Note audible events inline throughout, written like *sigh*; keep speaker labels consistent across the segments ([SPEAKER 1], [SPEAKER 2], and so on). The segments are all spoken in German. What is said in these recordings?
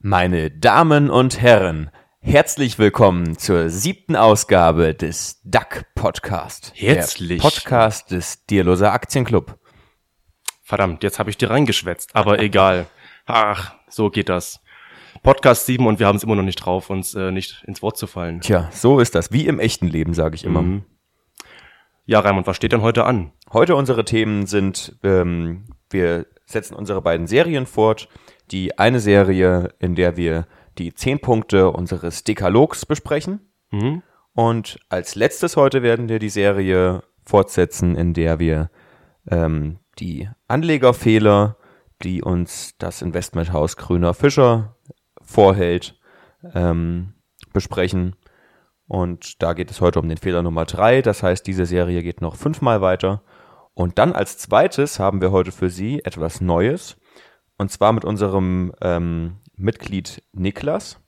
[SPEAKER 1] Meine Damen und Herren, herzlich willkommen zur siebten Ausgabe des DAC Podcast.
[SPEAKER 2] Herzlich.
[SPEAKER 1] Der Podcast des Dierloser Aktienclub.
[SPEAKER 2] Verdammt, jetzt habe ich dir reingeschwätzt, aber *laughs* egal. Ach, so geht das. Podcast 7 und wir haben es immer noch nicht drauf, uns äh, nicht ins Wort zu fallen.
[SPEAKER 1] Tja, so ist das. Wie im echten Leben, sage ich immer.
[SPEAKER 2] Mhm. Ja, Raimund, was steht denn heute an?
[SPEAKER 1] Heute unsere Themen sind, ähm, wir setzen unsere beiden Serien fort. Die eine Serie, in der wir die zehn Punkte unseres Dekalogs besprechen.
[SPEAKER 2] Mhm.
[SPEAKER 1] Und als letztes heute werden wir die Serie fortsetzen, in der wir ähm, die Anlegerfehler, die uns das Investmenthaus Grüner Fischer vorhält, ähm, besprechen. Und da geht es heute um den Fehler Nummer drei. Das heißt, diese Serie geht noch fünfmal weiter. Und dann als zweites haben wir heute für Sie etwas Neues. Und zwar mit unserem ähm, Mitglied Niklas.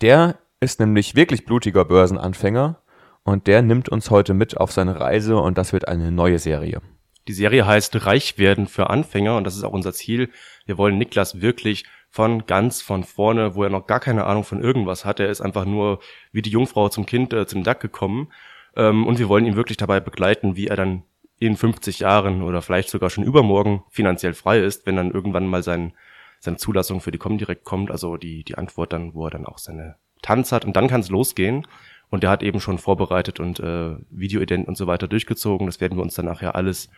[SPEAKER 1] Der ist nämlich wirklich blutiger Börsenanfänger und der nimmt uns heute mit auf seine Reise und das wird eine neue Serie.
[SPEAKER 2] Die Serie heißt Reich werden für Anfänger und das ist auch unser Ziel. Wir wollen Niklas wirklich von ganz von vorne, wo er noch gar keine Ahnung von irgendwas hat. Er ist einfach nur wie die Jungfrau zum Kind äh, zum Dack gekommen. Ähm, und wir wollen ihn wirklich dabei begleiten, wie er dann in 50 Jahren oder vielleicht sogar schon übermorgen finanziell frei ist, wenn dann irgendwann mal sein, seine Zulassung für die Comdirect kommt, also die, die Antwort dann, wo er dann auch seine Tanz hat und dann kann es losgehen. Und der hat eben schon vorbereitet und äh, Videoident und so weiter durchgezogen. Das werden wir uns dann nachher alles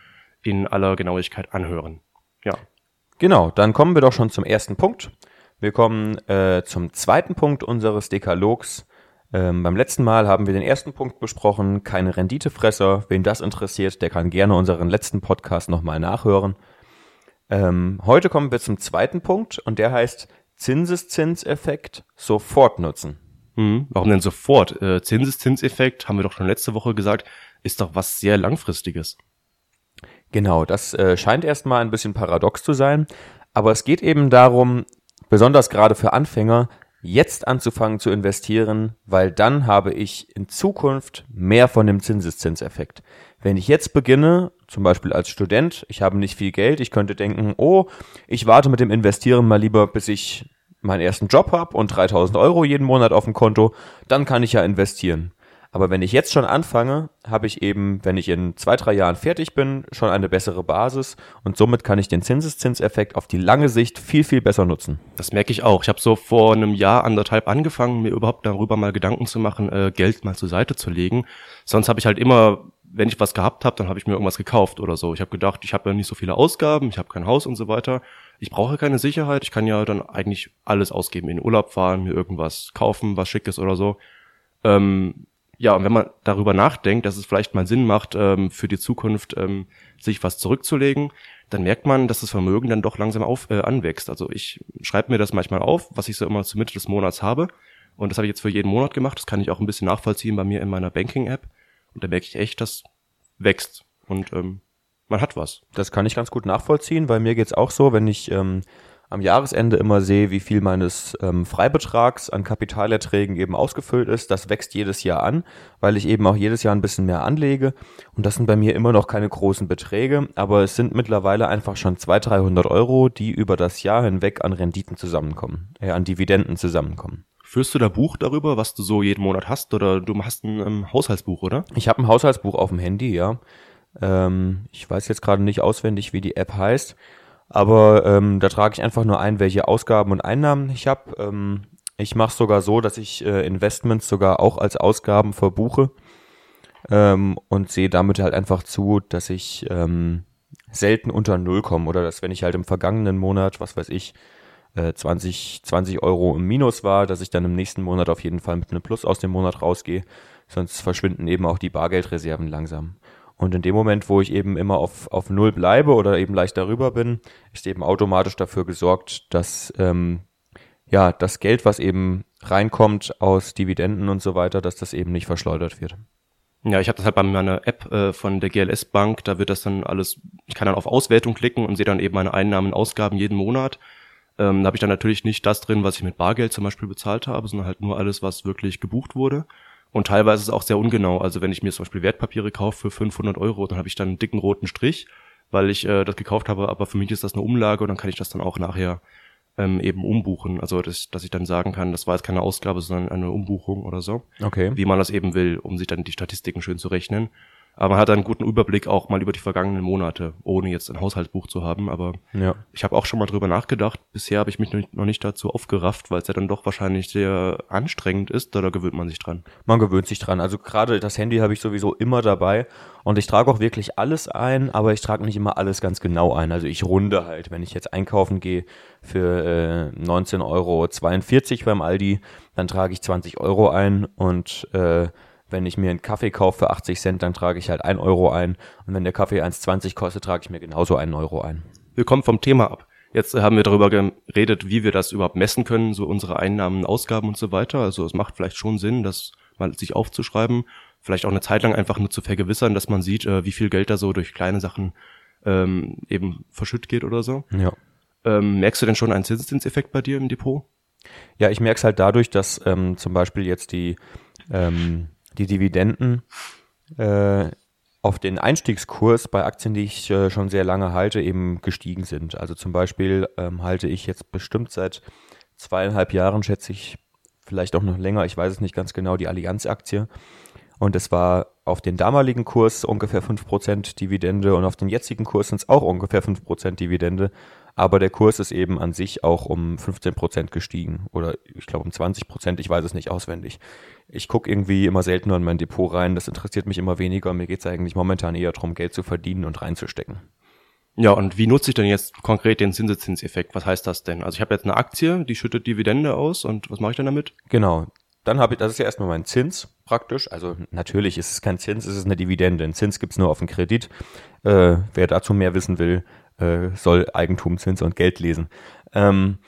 [SPEAKER 2] in aller Genauigkeit anhören. Ja.
[SPEAKER 1] Genau, dann kommen wir doch schon zum ersten Punkt. Wir kommen äh, zum zweiten Punkt unseres Dekalogs. Ähm, beim letzten Mal haben wir den ersten Punkt besprochen, keine Renditefresser. Wen das interessiert, der kann gerne unseren letzten Podcast nochmal nachhören. Ähm, heute kommen wir zum zweiten Punkt und der heißt Zinseszinseffekt sofort nutzen.
[SPEAKER 2] Mhm. Warum denn sofort? Äh, Zinseszinseffekt, haben wir doch schon letzte Woche gesagt, ist doch was sehr langfristiges.
[SPEAKER 1] Genau, das äh, scheint erstmal ein bisschen paradox zu sein, aber es geht eben darum, besonders gerade für Anfänger, jetzt anzufangen zu investieren, weil dann habe ich in Zukunft mehr von dem Zinseszinseffekt. Wenn ich jetzt beginne, zum Beispiel als Student, ich habe nicht viel Geld, ich könnte denken, oh, ich warte mit dem Investieren mal lieber, bis ich meinen ersten Job habe und 3000 Euro jeden Monat auf dem Konto, dann kann ich ja investieren. Aber wenn ich jetzt schon anfange, habe ich eben, wenn ich in zwei, drei Jahren fertig bin, schon eine bessere Basis und somit kann ich den Zinseszinseffekt auf die lange Sicht viel, viel besser nutzen.
[SPEAKER 2] Das merke ich auch. Ich habe so vor einem Jahr, anderthalb angefangen, mir überhaupt darüber mal Gedanken zu machen, äh, Geld mal zur Seite zu legen. Sonst habe ich halt immer, wenn ich was gehabt habe, dann habe ich mir irgendwas gekauft oder so. Ich habe gedacht, ich habe ja nicht so viele Ausgaben, ich habe kein Haus und so weiter. Ich brauche keine Sicherheit. Ich kann ja dann eigentlich alles ausgeben, in Urlaub fahren, mir irgendwas kaufen, was Schickes oder so. Ähm, ja, und wenn man darüber nachdenkt, dass es vielleicht mal Sinn macht, ähm, für die Zukunft ähm, sich was zurückzulegen, dann merkt man, dass das Vermögen dann doch langsam auf, äh, anwächst. Also ich schreibe mir das manchmal auf, was ich so immer zur Mitte des Monats habe. Und das habe ich jetzt für jeden Monat gemacht. Das kann ich auch ein bisschen nachvollziehen bei mir in meiner Banking-App. Und da merke ich echt, das wächst. Und ähm, man hat was.
[SPEAKER 1] Das kann ich ganz gut nachvollziehen, weil mir geht's auch so, wenn ich ähm, am Jahresende immer sehe, wie viel meines ähm, Freibetrags an Kapitalerträgen eben ausgefüllt ist. Das wächst jedes Jahr an, weil ich eben auch jedes Jahr ein bisschen mehr anlege. Und das sind bei mir immer noch keine großen Beträge, aber es sind mittlerweile einfach schon 200, 300 Euro, die über das Jahr hinweg an Renditen zusammenkommen, äh, an Dividenden zusammenkommen.
[SPEAKER 2] Führst du da Buch darüber, was du so jeden Monat hast? Oder du hast ein ähm, Haushaltsbuch, oder?
[SPEAKER 1] Ich habe ein Haushaltsbuch auf dem Handy, ja. Ähm, ich weiß jetzt gerade nicht auswendig, wie die App heißt. Aber ähm, da trage ich einfach nur ein, welche Ausgaben und Einnahmen ich habe. Ähm, ich mache es sogar so, dass ich äh, Investments sogar auch als Ausgaben verbuche ähm, und sehe damit halt einfach zu, dass ich ähm, selten unter Null komme oder dass wenn ich halt im vergangenen Monat, was weiß ich, äh, 20, 20 Euro im Minus war, dass ich dann im nächsten Monat auf jeden Fall mit einem Plus aus dem Monat rausgehe. Sonst verschwinden eben auch die Bargeldreserven langsam. Und in dem Moment, wo ich eben immer auf, auf Null bleibe oder eben leicht darüber bin, ist eben automatisch dafür gesorgt, dass ähm, ja das Geld, was eben reinkommt aus Dividenden und so weiter, dass das eben nicht verschleudert wird.
[SPEAKER 2] Ja, ich habe das halt bei meiner App äh, von der GLS Bank, da wird das dann alles, ich kann dann auf Auswertung klicken und sehe dann eben meine Einnahmen und Ausgaben jeden Monat. Ähm, da habe ich dann natürlich nicht das drin, was ich mit Bargeld zum Beispiel bezahlt habe, sondern halt nur alles, was wirklich gebucht wurde. Und teilweise ist es auch sehr ungenau. Also wenn ich mir zum Beispiel Wertpapiere kaufe für 500 Euro, dann habe ich dann einen dicken roten Strich, weil ich äh, das gekauft habe. Aber für mich ist das eine Umlage und dann kann ich das dann auch nachher ähm, eben umbuchen. Also dass, dass ich dann sagen kann, das war jetzt keine Ausgabe, sondern eine Umbuchung oder so.
[SPEAKER 1] Okay.
[SPEAKER 2] Wie man das eben will, um sich dann die Statistiken schön zu rechnen. Aber man hat einen guten Überblick auch mal über die vergangenen Monate, ohne jetzt ein Haushaltsbuch zu haben. Aber
[SPEAKER 1] Ja.
[SPEAKER 2] ich habe auch schon mal drüber nachgedacht. Bisher habe ich mich noch nicht- dazu aufgerafft, weil es ja dann doch wahrscheinlich sehr anstrengend ist. Da, da gewöhnt man sich dran.
[SPEAKER 1] Man gewöhnt sich dran. Also gerade das Handy habe ich sowieso immer dabei und ich trage auch wirklich alles ein, aber ich trage nicht immer alles ganz genau ein. Also ich runde halt, wenn ich jetzt einkaufen gehe für äh, 19,42 Euro beim Aldi, dann trage ich 20 Euro ein und äh, wenn ich mir einen Kaffee kaufe für 80 Cent, dann trage ich halt 1 Euro ein und wenn der Kaffee 1,20 kostet, trage ich mir genauso einen Euro ein.
[SPEAKER 2] Wir kommen vom Thema ab. Jetzt äh, haben wir darüber geredet, wie wir das überhaupt messen können, so unsere Einnahmen, Ausgaben und so weiter. Also es macht vielleicht schon Sinn, das mal sich aufzuschreiben, vielleicht auch eine Zeit lang einfach nur zu vergewissern, dass man sieht, äh, wie viel Geld da so durch kleine Sachen ähm, eben verschütt geht oder so.
[SPEAKER 1] Ja.
[SPEAKER 2] Ähm, merkst du denn schon einen Zinseszinseffekt bei dir im Depot?
[SPEAKER 1] Ja, ich merke es halt dadurch, dass ähm, zum Beispiel jetzt die, ähm, die Dividenden äh, auf den Einstiegskurs bei Aktien, die ich äh, schon sehr lange halte, eben gestiegen sind. Also zum Beispiel ähm, halte ich jetzt bestimmt seit zweieinhalb Jahren, schätze ich, vielleicht auch noch länger, ich weiß es nicht ganz genau, die Allianz-Aktie. Und es war auf den damaligen Kurs ungefähr 5% Dividende und auf den jetzigen Kurs sind es auch ungefähr 5% Dividende. Aber der Kurs ist eben an sich auch um 15% gestiegen oder ich glaube um 20%, ich weiß es nicht auswendig. Ich gucke irgendwie immer seltener in mein Depot rein, das interessiert mich immer weniger. Mir geht es eigentlich momentan eher darum, Geld zu verdienen und reinzustecken.
[SPEAKER 2] Ja, und wie nutze ich denn jetzt konkret den Zinseszinseffekt? Was heißt das denn? Also ich habe jetzt eine Aktie, die schüttet Dividende aus und was mache ich dann damit?
[SPEAKER 1] Genau. Dann habe ich, das ist ja erstmal mein Zins praktisch. Also natürlich ist es kein Zins, es ist eine Dividende. Ein Zins gibt's nur auf den Kredit. Äh, wer dazu mehr wissen will, äh, soll Eigentum, Zins und Geld lesen. Ähm,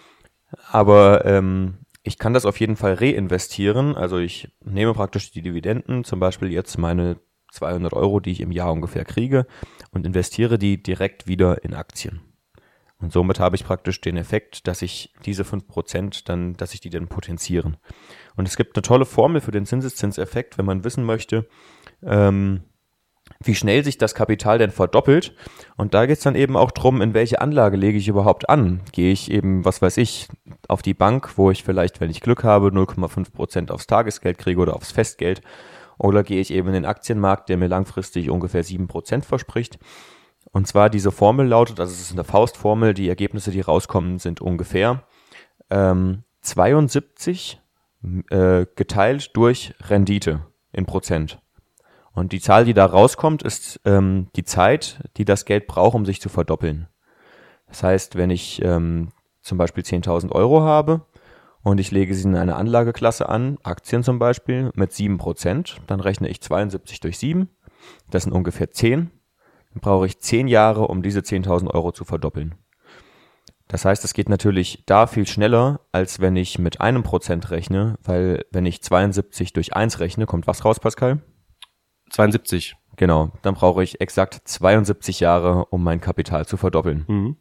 [SPEAKER 1] aber ähm, ich kann das auf jeden Fall reinvestieren. Also ich nehme praktisch die Dividenden, zum Beispiel jetzt meine 200 Euro, die ich im Jahr ungefähr kriege, und investiere die direkt wieder in Aktien. Und somit habe ich praktisch den Effekt, dass ich diese 5% dann, dass ich die dann potenzieren. Und es gibt eine tolle Formel für den Zinseszinseffekt, wenn man wissen möchte, ähm, wie schnell sich das Kapital denn verdoppelt. Und da geht es dann eben auch drum, in welche Anlage lege ich überhaupt an. Gehe ich eben, was weiß ich, auf die Bank, wo ich vielleicht, wenn ich Glück habe, 0,5% aufs Tagesgeld kriege oder aufs Festgeld. Oder gehe ich eben in den Aktienmarkt, der mir langfristig ungefähr 7% verspricht. Und zwar diese Formel lautet, also es ist eine Faustformel, die Ergebnisse, die rauskommen, sind ungefähr ähm, 72 äh, geteilt durch Rendite in Prozent. Und die Zahl, die da rauskommt, ist ähm, die Zeit, die das Geld braucht, um sich zu verdoppeln. Das heißt, wenn ich ähm, zum Beispiel 10.000 Euro habe und ich lege sie in eine Anlageklasse an, Aktien zum Beispiel, mit 7%, dann rechne ich 72 durch 7, das sind ungefähr 10, dann brauche ich 10 Jahre, um diese 10.000 Euro zu verdoppeln. Das heißt, es geht natürlich da viel schneller, als wenn ich mit einem Prozent rechne, weil wenn ich 72 durch 1 rechne, kommt was raus, Pascal?
[SPEAKER 2] 72.
[SPEAKER 1] Genau, dann brauche ich exakt 72 Jahre, um mein Kapital zu verdoppeln.
[SPEAKER 2] Mhm.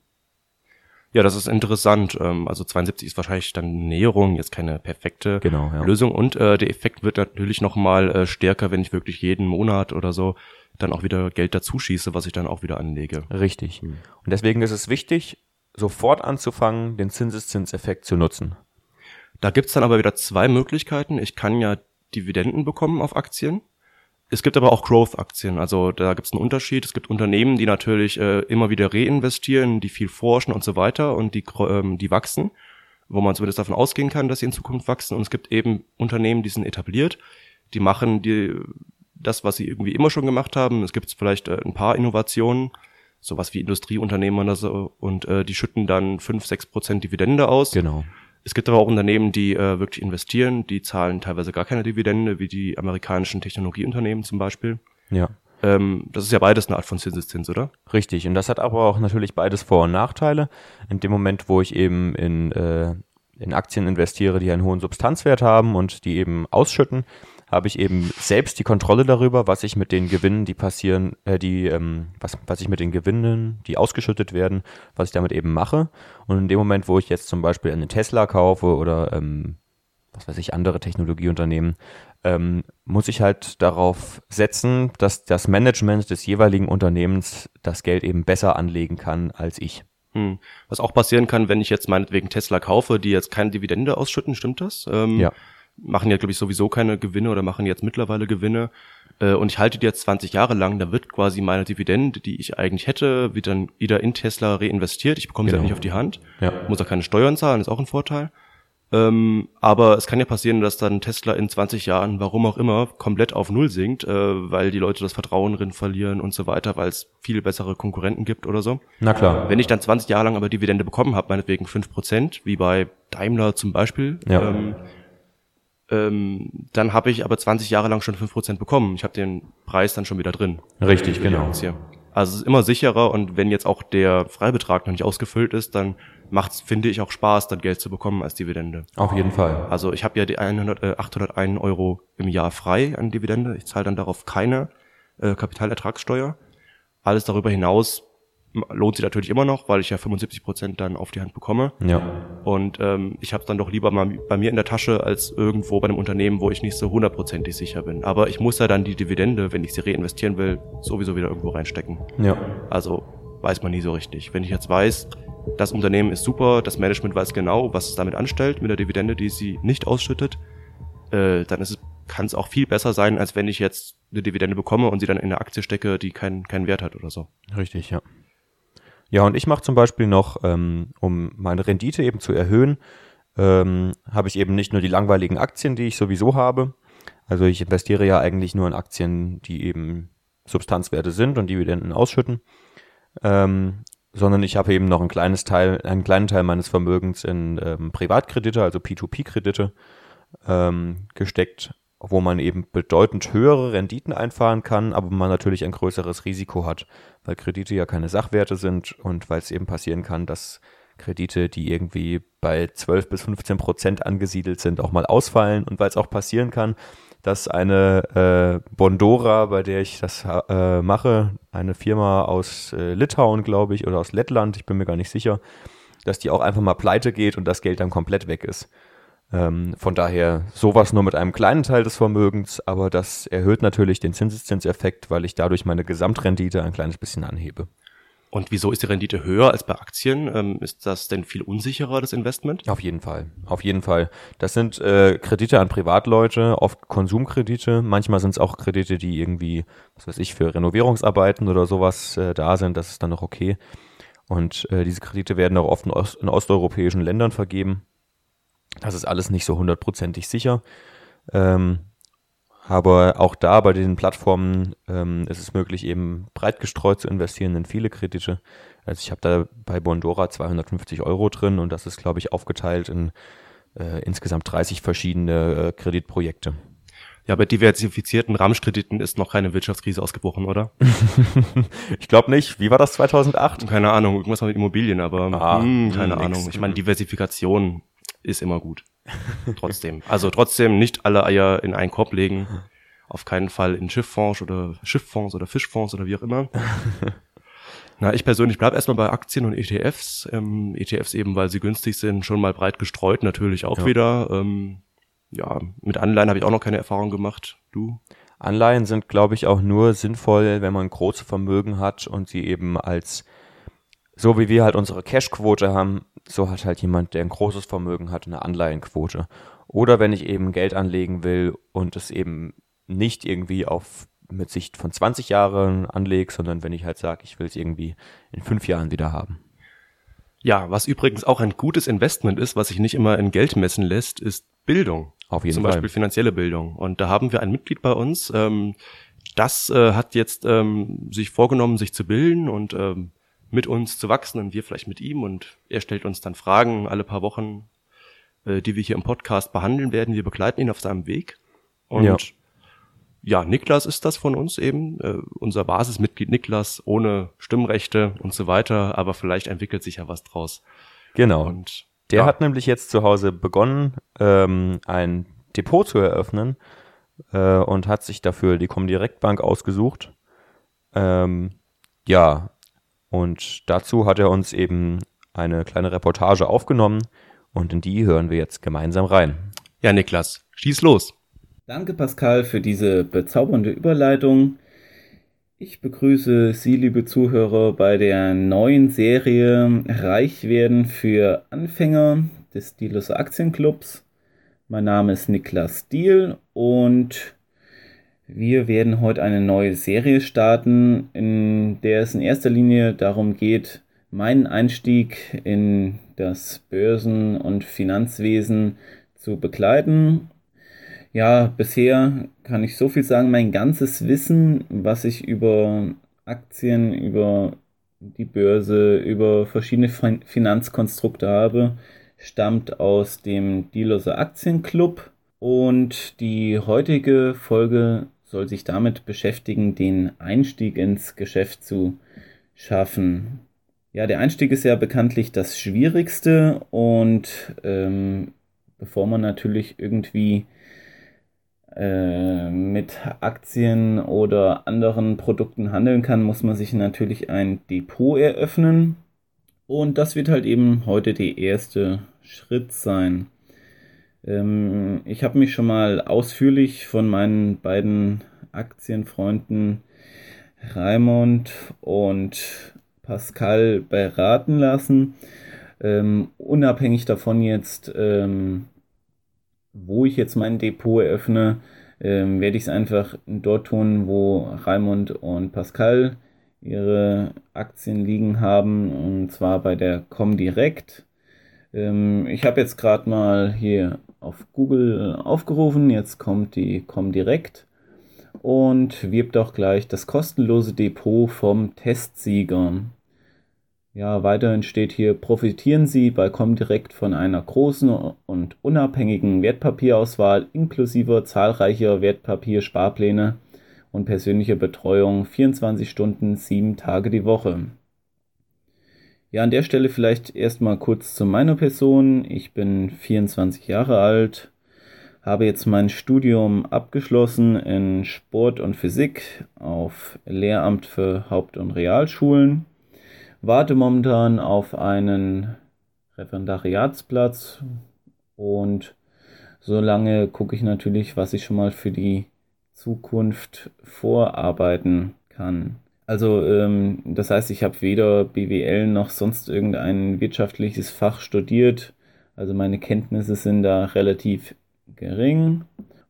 [SPEAKER 2] Ja, das ist interessant. Ähm, Also 72 ist wahrscheinlich dann Näherung, jetzt keine perfekte
[SPEAKER 1] Genau, ja.
[SPEAKER 2] Lösung. Und äh, der Effekt wird natürlich nochmal äh, stärker, wenn ich wirklich jeden Monat oder so dann auch wieder Geld dazu schieße, was ich dann auch wieder anlege.
[SPEAKER 1] Richtig. Und deswegen ist es wichtig, sofort anzufangen, den Zinseszinseffekt zu nutzen.
[SPEAKER 2] Da gibt's dann aber wieder zwei Möglichkeiten. Ich kann ja Dividenden bekommen auf Aktien. Es gibt aber auch Growth-Aktien. Also da gibt's einen Unterschied. Es gibt Unternehmen, die natürlich äh, immer wieder reinvestieren, die viel forschen und so weiter und die, ähm, die wachsen, wo man zumindest davon ausgehen kann, dass sie in Zukunft wachsen. Und es gibt eben Unternehmen, die sind etabliert, die machen die, das, was sie irgendwie immer schon gemacht haben. Es gibt vielleicht äh, ein paar Innovationen, sowas wie Industrieunternehmen oder so, und äh, die schütten dann 5, 6 Prozent Dividende aus.
[SPEAKER 1] Genau.
[SPEAKER 2] Es gibt aber auch Unternehmen, die äh, wirklich investieren, die zahlen teilweise gar keine Dividende, wie die amerikanischen Technologieunternehmen zum Beispiel.
[SPEAKER 1] Ja.
[SPEAKER 2] Ähm, das ist ja beides eine Art von Zinseszins, oder?
[SPEAKER 1] Richtig. Und das hat aber auch natürlich beides Vor- und Nachteile. In dem Moment, wo ich eben in, äh, in Aktien investiere, die einen hohen Substanzwert haben und die eben ausschütten, habe ich eben selbst die Kontrolle darüber, was ich mit den Gewinnen, die passieren, äh, die, ähm, was, was ich mit den Gewinnen, die ausgeschüttet werden, was ich damit eben mache. Und in dem Moment, wo ich jetzt zum Beispiel eine Tesla kaufe oder ähm, was weiß ich, andere Technologieunternehmen, ähm, muss ich halt darauf setzen, dass das Management des jeweiligen Unternehmens das Geld eben besser anlegen kann als ich.
[SPEAKER 2] Hm. Was auch passieren kann, wenn ich jetzt meinetwegen Tesla kaufe, die jetzt keine Dividende ausschütten, stimmt das? Ähm,
[SPEAKER 1] Ja.
[SPEAKER 2] Machen ja, glaube ich, sowieso keine Gewinne oder machen jetzt mittlerweile Gewinne. Äh, und ich halte die jetzt 20 Jahre lang, da wird quasi meine Dividende, die ich eigentlich hätte, wird dann wieder in Tesla reinvestiert. Ich bekomme sie
[SPEAKER 1] Genau.
[SPEAKER 2] halt nicht auf die Hand.
[SPEAKER 1] Ja.
[SPEAKER 2] Muss auch keine Steuern zahlen, ist auch ein Vorteil. Ähm, aber es kann ja passieren, dass dann Tesla in 20 Jahren, warum auch immer, komplett auf Null sinkt, äh, weil die Leute das Vertrauen drin verlieren und so weiter, weil es viel bessere Konkurrenten gibt oder so.
[SPEAKER 1] Na klar.
[SPEAKER 2] Wenn ich dann 20 Jahre lang aber Dividende bekommen habe, meinetwegen 5%, wie bei Daimler zum Beispiel,
[SPEAKER 1] Ja.
[SPEAKER 2] ähm, ähm, dann habe ich aber 20 Jahre lang schon 5% bekommen. Ich habe den Preis dann schon wieder drin.
[SPEAKER 1] Richtig, genau.
[SPEAKER 2] Also es ist immer sicherer und wenn jetzt auch der Freibetrag noch nicht ausgefüllt ist, dann macht's, finde ich, auch Spaß, dann Geld zu bekommen als Dividende.
[SPEAKER 1] Auf jeden Fall.
[SPEAKER 2] Also ich habe ja die 100, äh, 801 Euro im Jahr frei an Dividende. Ich zahle dann darauf keine äh, Kapitalertragssteuer. Alles darüber hinaus lohnt sich natürlich immer noch, weil ich ja 75 Prozent dann auf die Hand bekomme.
[SPEAKER 1] Ja.
[SPEAKER 2] Und ähm, ich habe dann doch lieber mal bei mir in der Tasche als irgendwo bei einem Unternehmen, wo ich nicht so hundertprozentig sicher bin. Aber ich muss ja dann die Dividende, wenn ich sie reinvestieren will, sowieso wieder irgendwo reinstecken.
[SPEAKER 1] Ja.
[SPEAKER 2] Also weiß man nie so richtig. Wenn ich jetzt weiß, das Unternehmen ist super, das Management weiß genau, was es damit anstellt mit der Dividende, die sie nicht ausschüttet, äh, dann ist es kann es auch viel besser sein, als wenn ich jetzt eine Dividende bekomme und sie dann in eine Aktie stecke, die keinen keinen Wert hat oder so.
[SPEAKER 1] Richtig, ja. Ja, und ich mache zum Beispiel noch, ähm, um meine Rendite eben zu erhöhen, ähm, habe ich eben nicht nur die langweiligen Aktien, die ich sowieso habe. Also ich investiere ja eigentlich nur in Aktien, die eben Substanzwerte sind und Dividenden ausschütten. Ähm, sondern ich habe eben noch ein kleines Teil, einen kleinen Teil meines Vermögens in ähm, Privatkredite, also P2P-Kredite, ähm, gesteckt, wo man eben bedeutend höhere Renditen einfahren kann, aber man natürlich ein größeres Risiko hat, weil Kredite ja keine Sachwerte sind und weil es eben passieren kann, dass Kredite, die irgendwie bei 12 bis 15 Prozent angesiedelt sind, auch mal ausfallen und weil es auch passieren kann, dass eine äh, Bondora, bei der ich das äh, mache, eine Firma aus äh, Litauen, glaube ich, oder aus Lettland, ich bin mir gar nicht sicher, dass die auch einfach mal pleite geht und das Geld dann komplett weg ist. Ähm, von daher sowas nur mit einem kleinen Teil des Vermögens, aber das erhöht natürlich den Zinseszinseffekt, weil ich dadurch meine Gesamtrendite ein kleines bisschen anhebe.
[SPEAKER 2] Und wieso ist die Rendite höher als bei Aktien? Ähm, ist das denn viel unsicherer, das Investment?
[SPEAKER 1] Auf jeden Fall, auf jeden Fall. Das sind äh, Kredite an Privatleute, oft Konsumkredite. Manchmal sind es auch Kredite, die irgendwie, was weiß ich, für Renovierungsarbeiten oder sowas äh, da sind. Das ist dann noch okay. Und äh, diese Kredite werden auch oft in, Ost in osteuropäischen Ländern vergeben. Das ist alles nicht so hundertprozentig sicher. Ähm, aber auch da bei diesen Plattformen ähm, ist es möglich, eben breit gestreut zu investieren in viele Kredite. Also ich habe da bei Bondora 250 Euro drin und das ist, glaube ich, aufgeteilt in äh, insgesamt 30 verschiedene äh, Kreditprojekte.
[SPEAKER 2] Ja, bei diversifizierten Ramschkrediten ist noch keine Wirtschaftskrise ausgebrochen, oder? *laughs*
[SPEAKER 1] ich glaube nicht. Wie war das 2008?
[SPEAKER 2] Keine Ahnung, irgendwas mit Immobilien, aber
[SPEAKER 1] Ah,
[SPEAKER 2] hm, keine
[SPEAKER 1] nix.
[SPEAKER 2] Ahnung. Ich meine, Diversifikation ist immer gut. trotzdem. Also trotzdem nicht alle Eier in einen Korb legen. Auf keinen Fall in Schifffonds oder Schifffonds oder Fischfonds oder wie auch immer. Na, ich persönlich bleib erstmal bei Aktien und ETFs. Ähm, ETFs eben, weil sie günstig sind, schon mal breit gestreut, natürlich auch
[SPEAKER 1] Ja.
[SPEAKER 2] wieder. Ähm, ja, mit Anleihen habe ich auch noch keine Erfahrung gemacht. Du?
[SPEAKER 1] Anleihen sind, glaube ich, auch nur sinnvoll, wenn man große Vermögen hat und sie eben als, so wie wir halt unsere Cashquote haben, so hat halt jemand, der ein großes Vermögen hat, eine Anleihenquote. Oder wenn ich eben Geld anlegen will und es eben nicht irgendwie auf mit Sicht von 20 Jahren anlege, sondern wenn ich halt sage, ich will es irgendwie in fünf Jahren wieder haben.
[SPEAKER 2] Ja, was übrigens auch ein gutes Investment ist, was sich nicht immer in Geld messen lässt, ist Bildung.
[SPEAKER 1] Auf jeden
[SPEAKER 2] Zum
[SPEAKER 1] Fall.
[SPEAKER 2] Beispiel finanzielle Bildung. Und da haben wir ein Mitglied bei uns, ähm, das äh, hat jetzt ähm, sich vorgenommen, sich zu bilden und ähm, mit uns zu wachsen und wir vielleicht mit ihm. Und er stellt uns dann Fragen alle paar Wochen, äh, die wir hier im Podcast behandeln werden. Wir begleiten ihn auf seinem Weg. Und
[SPEAKER 1] Ja.
[SPEAKER 2] ja, Niklas ist das von uns eben, äh, unser Basismitglied Niklas, ohne Stimmrechte und so weiter, aber vielleicht entwickelt sich ja was draus.
[SPEAKER 1] Genau.
[SPEAKER 2] Und
[SPEAKER 1] Der
[SPEAKER 2] ja,
[SPEAKER 1] hat nämlich jetzt zu Hause begonnen, ähm, ein Depot zu eröffnen äh, und hat sich dafür die Comdirect Bank ausgesucht. Ähm, ja, und dazu hat er uns eben eine kleine Reportage aufgenommen und in die hören wir jetzt gemeinsam rein.
[SPEAKER 2] ja, Niklas, schieß los.
[SPEAKER 3] Danke, Pascal, für diese bezaubernde Überleitung. Ich begrüße Sie, liebe Zuhörer, bei der neuen Serie Reich werden für Anfänger des Dealers Aktienclubs. Mein Name ist Niklas Diel und wir werden heute eine neue Serie starten, in der es in erster Linie darum geht, meinen Einstieg in das Börsen- und Finanzwesen zu begleiten. Ja, bisher kann ich so viel sagen, mein ganzes Wissen, was ich über Aktien, über die Börse, über verschiedene Finanzkonstrukte habe, stammt aus dem Dealerser Aktienclub. Und die heutige Folge soll sich damit beschäftigen, den Einstieg ins Geschäft zu schaffen. Ja, der Einstieg ist ja bekanntlich das Schwierigste und ähm, bevor man natürlich irgendwie äh, mit Aktien oder anderen Produkten handeln kann, muss man sich natürlich ein Depot eröffnen. Und das wird halt eben heute der erste Schritt sein. Ähm, ich habe mich schon mal ausführlich von meinen beiden Aktienfreunden Raimund und Pascal beraten lassen. Ähm, unabhängig davon jetzt, ähm, wo ich jetzt mein Depot eröffne, ähm, werde ich es einfach dort tun, wo Raimund und Pascal ihre Aktien liegen haben, und zwar bei der Comdirect. Ähm, ich habe jetzt gerade mal hier auf Google aufgerufen, jetzt kommt die Comdirect und wirbt auch gleich das kostenlose Depot vom Testsieger. Ja, weiterhin steht hier, profitieren Sie bei Comdirect von einer großen und unabhängigen Wertpapierauswahl inklusive zahlreicher Wertpapiersparpläne und persönlicher Betreuung 24 Stunden, 7 Tage die Woche. Ja, an der Stelle vielleicht erstmal kurz zu meiner Person. Ich bin 24 Jahre alt, habe jetzt mein Studium abgeschlossen in Sport und Physik auf Lehramt für Haupt- und Realschulen warte momentan auf einen Referendariatsplatz und solange gucke ich natürlich, was ich schon mal für die Zukunft vorarbeiten kann. Also ähm, das heißt, ich habe weder BWL noch sonst irgendein wirtschaftliches Fach studiert. Also meine Kenntnisse sind da relativ gering.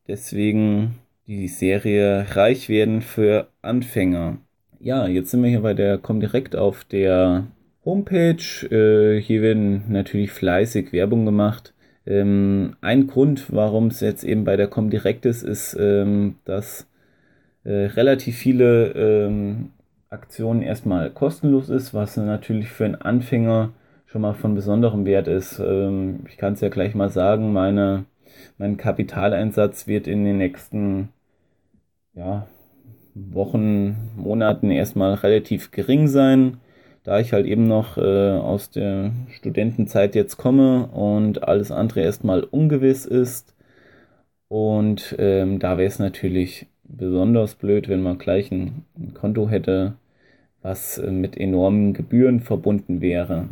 [SPEAKER 3] Deswegen die Serie Reich werden für Anfänger. Ja, jetzt sind wir hier bei der Comdirect auf der Homepage. Äh, hier werden natürlich fleißig Werbung gemacht. Ähm, ein Grund, warum es jetzt eben bei der Comdirect ist, ist, ähm, dass äh, relativ viele ähm, Aktionen erstmal kostenlos ist, was natürlich für einen Anfänger schon mal von besonderem Wert ist. Ähm, ich kann es ja gleich mal sagen, meine, mein Kapitaleinsatz wird in den nächsten ja, Wochen, Monaten erstmal relativ gering sein, da ich halt eben noch äh, aus der Studentenzeit jetzt komme und alles andere erstmal ungewiss ist. Und ähm, da wäre es natürlich besonders blöd, wenn man gleich ein, Konto hätte, was äh, mit enormen Gebühren verbunden wäre.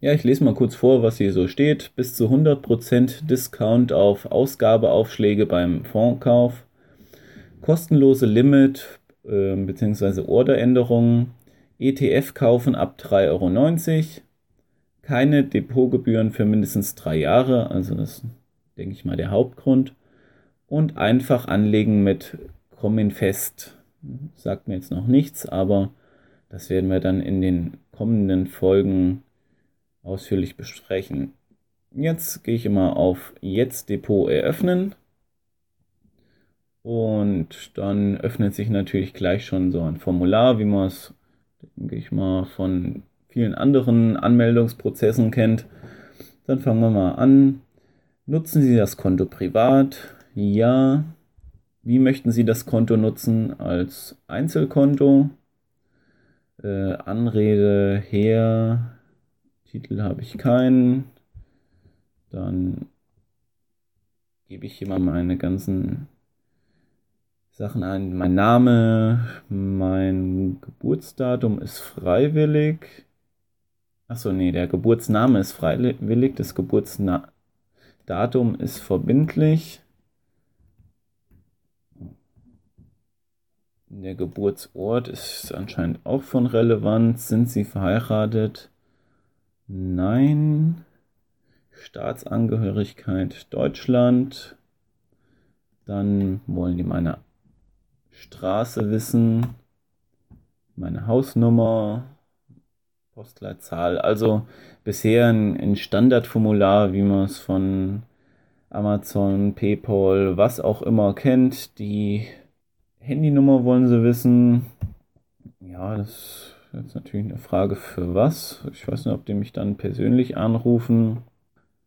[SPEAKER 3] Ja, ich lese mal kurz vor, was hier so steht. Bis zu 100% Discount auf Ausgabeaufschläge beim Fondskauf kostenlose Limit äh, bzw. Orderänderungen, ETF kaufen ab 3,90 Euro, keine Depotgebühren für mindestens drei Jahre, also das ist, denke ich mal, der Hauptgrund. Und einfach anlegen mit Cominfest. Sagt mir jetzt noch nichts, aber das werden wir dann in den kommenden Folgen ausführlich besprechen. Jetzt gehe ich immer auf Jetzt Depot eröffnen. Und dann öffnet sich natürlich gleich schon so ein Formular, wie man es, denke ich mal, von vielen anderen Anmeldungsprozessen kennt. Dann fangen wir mal an. Nutzen Sie das Konto privat? Ja. Wie möchten Sie das Konto nutzen? Als Einzelkonto? Äh, Anrede her. Titel habe ich keinen. Dann gebe ich hier mal meine ganzen Sachen ein. Mein Name, mein Geburtsdatum ist freiwillig. Achso, nee, der Geburtsname ist freiwillig, das Geburtsdatum ist verbindlich. Der Geburtsort ist anscheinend auch von Relevanz. Sind Sie verheiratet? Nein. Staatsangehörigkeit Deutschland. Dann wollen die meine Straße wissen, meine Hausnummer, Postleitzahl. Also bisher ein, ein Standardformular, wie man es von Amazon, PayPal, was auch immer kennt. Die Handynummer wollen sie wissen. Ja, das ist jetzt natürlich eine Frage für was. Ich weiß nicht, ob die mich dann persönlich anrufen.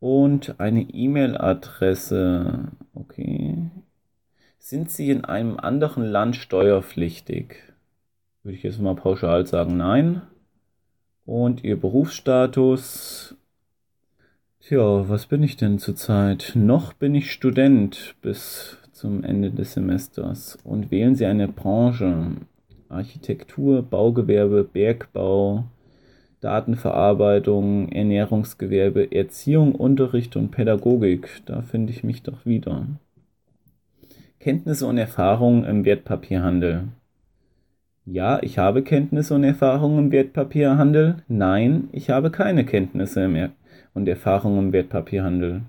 [SPEAKER 3] Und eine E-Mail-Adresse. Okay. Sind Sie in einem anderen Land steuerpflichtig? Würde ich jetzt mal pauschal sagen, nein. Und Ihr Berufsstatus? Tja, was bin ich denn zurzeit? Noch bin ich Student bis zum Ende des Semesters. Und wählen Sie eine Branche. Architektur, Baugewerbe, Bergbau, Datenverarbeitung, Ernährungsgewerbe, Erziehung, Unterricht und Pädagogik. Da finde ich mich doch wieder. Kenntnisse und Erfahrungen im Wertpapierhandel. Ja, ich habe Kenntnisse und Erfahrungen im Wertpapierhandel. Nein, ich habe keine Kenntnisse und Erfahrungen im Wertpapierhandel.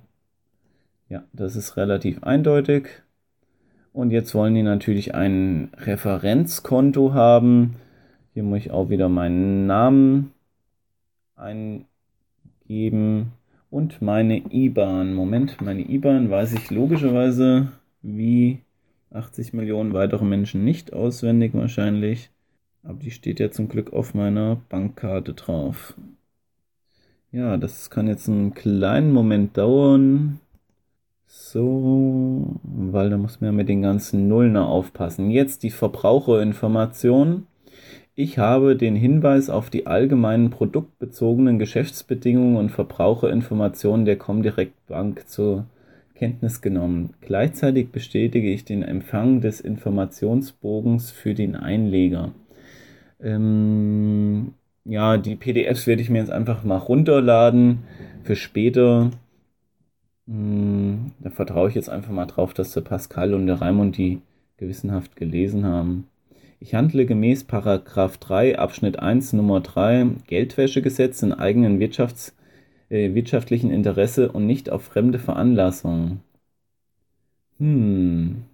[SPEAKER 3] Ja, das ist relativ eindeutig. Und jetzt wollen die natürlich ein Referenzkonto haben. Hier muss ich auch wieder meinen Namen eingeben und meine IBAN. Moment, meine IBAN weiß ich logischerweise wie 80 Millionen weitere Menschen nicht auswendig wahrscheinlich. Aber die steht ja zum Glück auf meiner Bankkarte drauf. Ja, das kann jetzt einen kleinen Moment dauern. So, weil da muss man ja mit den ganzen Nullen aufpassen. Jetzt die Verbraucherinformation. Ich habe den Hinweis auf die allgemeinen produktbezogenen Geschäftsbedingungen und Verbraucherinformationen der Comdirect Bank zur Kenntnis genommen. Gleichzeitig bestätige ich den Empfang des Informationsbogens für den Einleger. Ähm, ja, die PDFs werde ich mir jetzt einfach mal runterladen für später. Hm, da vertraue ich jetzt einfach mal drauf, dass der Pascal und der Raimund die gewissenhaft gelesen haben. Ich handle gemäß Paragraph 3 Abschnitt 1 Nummer 3 Geldwäschegesetz in eigenen Wirtschafts äh, wirtschaftlichen Interesse und nicht auf fremde Veranlassung. Hm.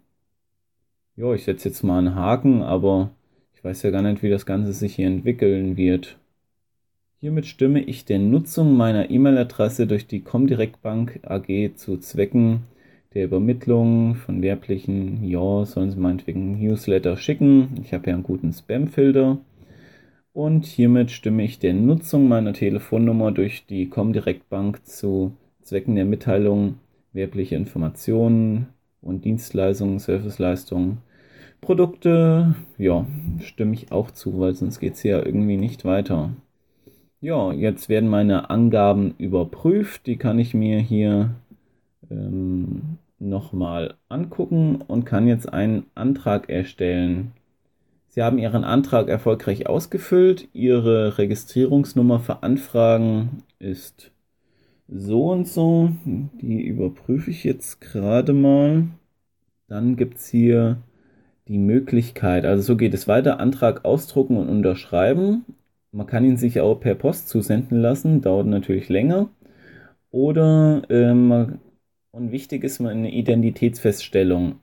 [SPEAKER 3] Ja, ich setze jetzt mal einen Haken, aber ich weiß ja gar nicht, wie das Ganze sich hier entwickeln wird. Hiermit stimme ich der Nutzung meiner E-Mail-Adresse durch die Comdirect Bank AG zu Zwecken der Übermittlung von werblichen, ja, sollen sie meinetwegen Newsletter schicken. Ich habe ja einen guten Spam-Filter. Und hiermit stimme ich der Nutzung meiner Telefonnummer durch die Comdirect Bank zu Zwecken der Mitteilung werbliche Informationen und Dienstleistungen, Serviceleistungen, Produkte, ja, stimme ich auch zu, weil sonst geht es ja irgendwie nicht weiter. Ja, jetzt werden meine Angaben überprüft. Die kann ich mir hier ähm, nochmal angucken und kann jetzt einen Antrag erstellen. Sie haben Ihren Antrag erfolgreich ausgefüllt. Ihre Registrierungsnummer für Anfragen ist so und so. Die überprüfe ich jetzt gerade mal. Dann gibt es hier die Möglichkeit, also so geht es weiter, Antrag ausdrucken und unterschreiben. Man kann ihn sich auch per Post zusenden lassen, dauert natürlich länger. Oder ähm, und wichtig ist eine Identitätsfeststellung.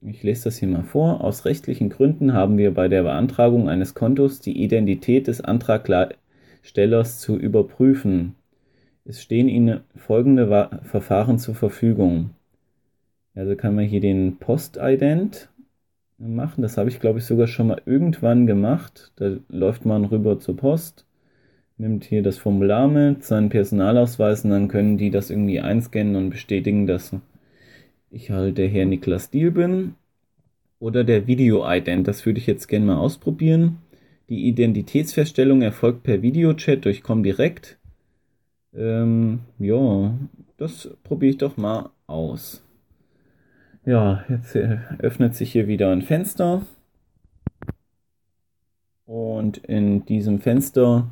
[SPEAKER 3] Ich lese das hier mal vor. Aus rechtlichen Gründen haben wir bei der Beantragung eines Kontos die Identität des Antragstellers zu überprüfen. Es stehen Ihnen folgende Verfahren zur Verfügung. Also kann man hier den Postident machen. Das habe ich, glaube ich, sogar schon mal irgendwann gemacht. Da läuft man rüber zur Post, nimmt hier das Formular mit, seinen Personalausweis und dann können die das irgendwie einscannen und bestätigen, dass ich halt der Herr Niklas Diel bin. Oder der Video-Ident, das würde ich jetzt gerne mal ausprobieren. Die Identitätsfeststellung erfolgt per Videochat durch Comdirect. Ähm, ja, das probiere ich doch mal aus. Ja, jetzt öffnet sich hier wieder ein Fenster. Und in diesem Fenster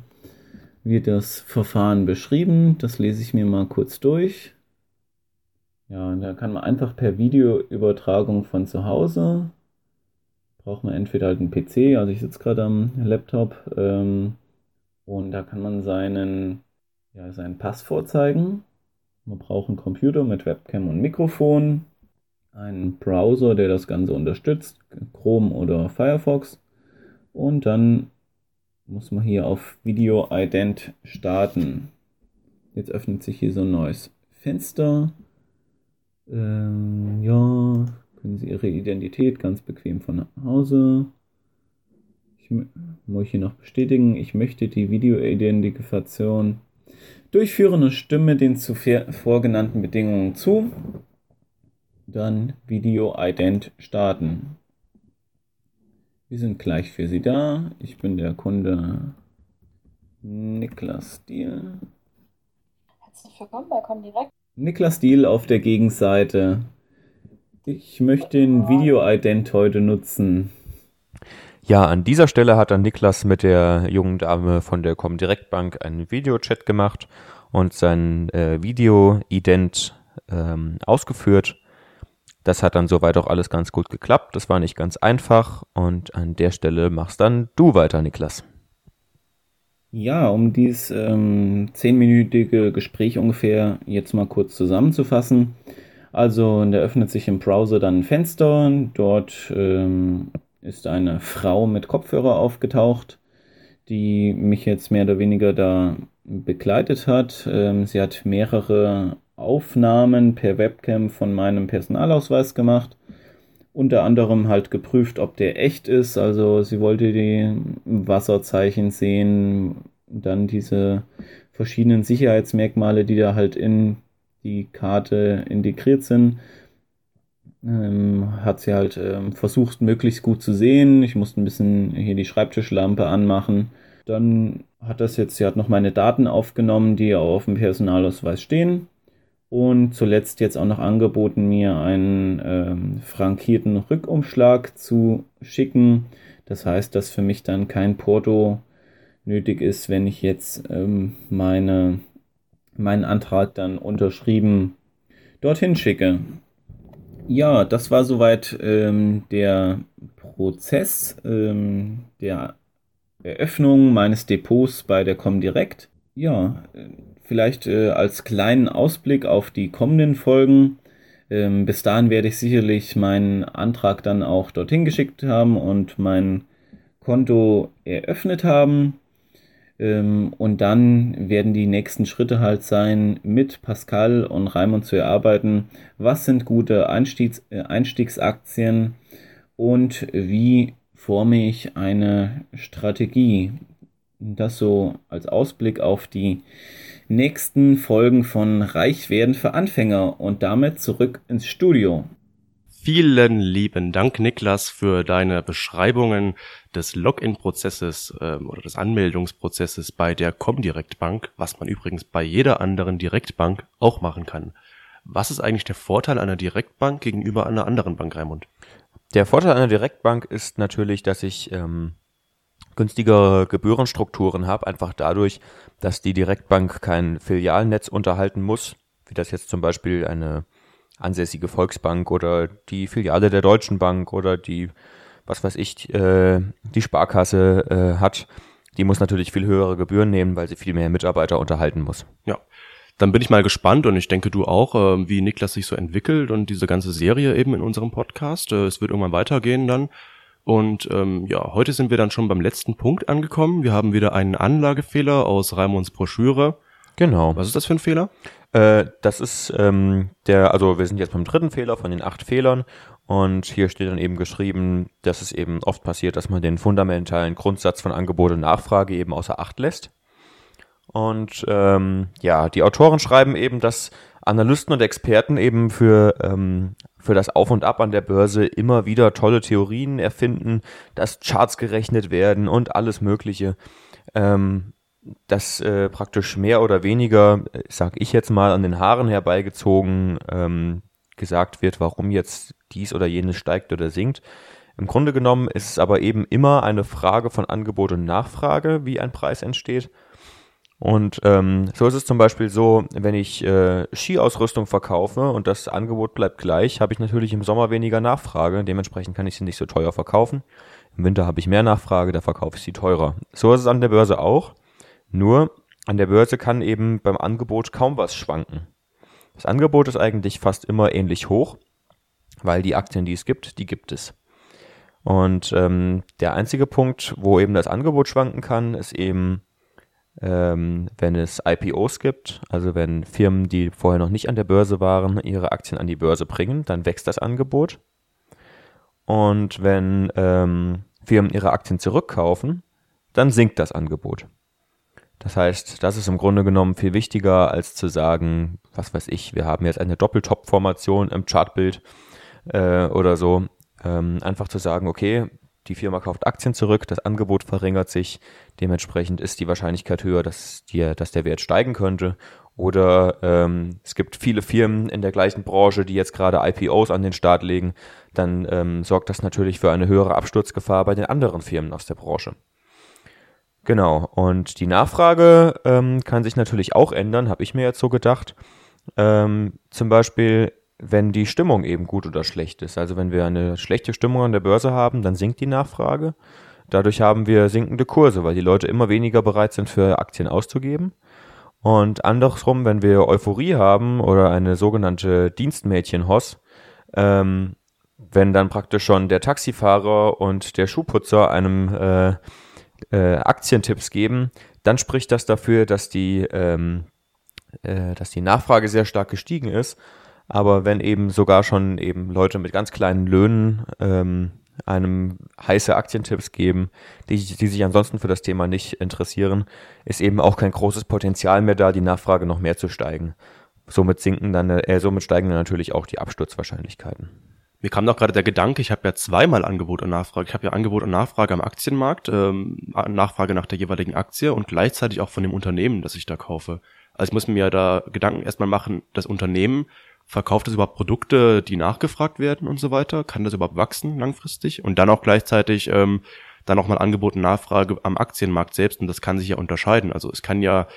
[SPEAKER 3] wird das Verfahren beschrieben. Das lese ich mir mal kurz durch. Ja, da kann man einfach per Videoübertragung von zu Hause braucht man entweder halt einen PC, also ich sitze gerade am Laptop, ähm, und da kann man seinen, ja, seinen Pass vorzeigen. Man braucht einen Computer mit Webcam und Mikrofon, einen Browser, der das Ganze unterstützt, Chrome oder Firefox. Und dann muss man hier auf Video Ident starten. Jetzt öffnet sich hier so ein neues Fenster. Ähm, ja, können Sie Ihre Identität ganz bequem von Hause. Ich muss hier noch bestätigen, ich möchte die Videoidentifikation durchführen und stimme den zuvor genannten Bedingungen zu. Dann Video Ident starten. Wir sind gleich für Sie da. Ich bin der Kunde Niklas Diel. Herzlich willkommen bei Comdirect. Niklas Diel auf der Gegenseite. Ich möchte den Video-Ident heute nutzen.
[SPEAKER 1] Ja, an dieser Stelle hat dann Niklas mit der jungen Dame von der Comdirect Bank einen Videochat gemacht und sein äh, Video-Ident ähm, ausgeführt. Das hat dann soweit auch alles ganz gut geklappt. Das war nicht ganz einfach und an der Stelle machst dann du weiter, Niklas.
[SPEAKER 3] Ja, um dieses ähm, zehnminütige Gespräch ungefähr jetzt mal kurz zusammenzufassen. Also, da öffnet sich im Browser dann ein Fenster. Dort ähm, ist eine Frau mit Kopfhörer aufgetaucht, die mich jetzt mehr oder weniger da begleitet hat. Ähm, sie hat mehrere Aufnahmen per Webcam von meinem Personalausweis gemacht unter anderem halt geprüft, ob der echt ist. Also sie wollte die Wasserzeichen sehen, dann diese verschiedenen Sicherheitsmerkmale, die da halt in die Karte integriert sind. Ähm, hat sie halt ähm, versucht, möglichst gut zu sehen. Ich musste ein bisschen hier die Schreibtischlampe anmachen. Dann hat das jetzt, sie hat noch meine Daten aufgenommen, die auf dem Personalausweis stehen und zuletzt jetzt auch noch angeboten, mir einen ähm, frankierten Rückumschlag zu schicken. Das heißt, dass für mich dann kein Porto nötig ist, wenn ich jetzt ähm, meine, meinen Antrag dann unterschrieben dorthin schicke. Ja, das war soweit ähm, der Prozess ähm, der Eröffnung meines Depots bei der Comdirect. Ja, vielleicht äh, als kleinen Ausblick auf die kommenden Folgen. Ähm, bis dahin werde ich sicherlich meinen Antrag dann auch dorthin geschickt haben und mein Konto eröffnet haben. Ähm, und dann werden die nächsten Schritte halt sein, mit Pascal und Raimund zu erarbeiten, was sind gute Einstiegs äh, Einstiegsaktien und wie forme ich eine Strategie. Das so als Ausblick auf die nächsten Folgen von Reich werden für Anfänger und damit zurück ins Studio.
[SPEAKER 2] Vielen lieben Dank, Niklas, für deine Beschreibungen des Login-Prozesses ähm, oder des Anmeldungsprozesses bei der Comdirect Bank, was man übrigens bei jeder anderen Direktbank auch machen kann. Was ist eigentlich der Vorteil einer Direktbank gegenüber einer anderen Bank, Raimund?
[SPEAKER 1] Der Vorteil einer Direktbank ist natürlich, dass ich ähm, günstigere Gebührenstrukturen habe, einfach dadurch, dass die Direktbank kein Filialnetz unterhalten muss, wie das jetzt zum Beispiel eine ansässige Volksbank oder die Filiale der Deutschen Bank oder die, was weiß ich, äh, die Sparkasse äh, hat. Die muss natürlich viel höhere Gebühren nehmen, weil sie viel mehr Mitarbeiter unterhalten muss.
[SPEAKER 2] Ja. Dann bin ich mal gespannt und ich denke du auch, äh, wie Niklas sich so entwickelt und diese ganze Serie eben in unserem Podcast. Äh, es wird irgendwann weitergehen dann. Und ähm, ja, heute sind wir dann schon beim letzten Punkt angekommen. Wir haben wieder einen Anlagefehler aus Raimunds Broschüre.
[SPEAKER 1] Genau.
[SPEAKER 2] Was ist das für ein Fehler?
[SPEAKER 1] Äh, das ist ähm, der, also wir sind jetzt beim dritten Fehler von den acht Fehlern und hier steht dann eben geschrieben, dass es eben oft passiert, dass man den fundamentalen Grundsatz von Angebot und Nachfrage eben außer Acht lässt. Und ähm, ja, die Autoren schreiben eben, dass Analysten und Experten eben für ähm, für das Auf und Ab an der Börse immer wieder tolle Theorien erfinden, dass Charts gerechnet werden und alles Mögliche. Ähm, dass äh, praktisch mehr oder weniger, sag ich jetzt mal, an den Haaren herbeigezogen ähm, gesagt wird, warum jetzt dies oder jenes steigt oder sinkt. Im Grunde genommen ist es aber eben immer eine Frage von Angebot und Nachfrage, wie ein Preis entsteht. Und ähm, so ist es zum Beispiel so, wenn ich äh, Skiausrüstung verkaufe und das Angebot bleibt gleich, habe ich natürlich im Sommer weniger Nachfrage. Dementsprechend kann ich sie nicht so teuer verkaufen. Im Winter habe ich mehr Nachfrage, da verkaufe ich sie teurer. So ist es an der Börse auch. Nur an der Börse kann eben beim Angebot kaum was schwanken. Das Angebot ist eigentlich fast immer ähnlich hoch, weil die Aktien, die es gibt, die gibt es. Und ähm, der einzige Punkt, wo eben das Angebot schwanken kann, ist eben ähm, wenn es IPOs gibt, also wenn Firmen, die vorher noch nicht an der Börse waren, ihre Aktien an die Börse bringen, dann wächst das Angebot. Und wenn ähm, Firmen ihre Aktien zurückkaufen, dann sinkt das Angebot. Das heißt, das ist im Grunde genommen viel wichtiger, als zu sagen, was weiß ich, wir haben jetzt eine Doppeltop-Formation im Chartbild äh, oder so. Ähm, einfach zu sagen, okay, die Firma kauft Aktien zurück, das Angebot verringert sich, dementsprechend ist die Wahrscheinlichkeit höher, dass, die, dass der Wert steigen könnte. Oder ähm, es gibt viele Firmen in der gleichen Branche, die jetzt gerade IPOs an den Start legen, dann ähm, sorgt das natürlich für eine höhere Absturzgefahr bei den anderen Firmen aus der Branche. Genau, und die Nachfrage ähm, kann sich natürlich auch ändern, habe ich mir jetzt so gedacht. Ähm, zum Beispiel wenn die Stimmung eben gut oder schlecht ist. Also wenn wir eine schlechte Stimmung an der Börse haben, dann sinkt die Nachfrage. Dadurch haben wir sinkende Kurse, weil die Leute immer weniger bereit sind, für Aktien auszugeben. Und andersrum, wenn wir Euphorie haben oder eine sogenannte Dienstmädchen-Hoss, ähm, wenn dann praktisch schon der Taxifahrer und der Schuhputzer einem äh, äh, Aktientipps geben, dann spricht das dafür, dass die, ähm, äh, dass die Nachfrage sehr stark gestiegen ist aber wenn eben sogar schon eben Leute mit ganz kleinen Löhnen ähm, einem heiße Aktientipps geben, die, die sich ansonsten für das Thema nicht interessieren, ist eben auch kein großes Potenzial mehr da, die Nachfrage noch mehr zu steigen. Somit sinken dann, äh, somit steigen dann natürlich auch die Absturzwahrscheinlichkeiten.
[SPEAKER 2] Mir kam doch gerade der Gedanke, ich habe ja zweimal Angebot und Nachfrage. Ich habe ja Angebot und Nachfrage am Aktienmarkt, ähm, Nachfrage nach der jeweiligen Aktie und gleichzeitig auch von dem Unternehmen, das ich da kaufe. Also ich muss mir ja da Gedanken erstmal machen, das Unternehmen Verkauft es überhaupt Produkte, die nachgefragt werden und so weiter? Kann das überhaupt wachsen langfristig? Und dann auch gleichzeitig ähm, dann auch mal Angebot und Nachfrage am Aktienmarkt selbst und das kann sich ja unterscheiden. Also es kann ja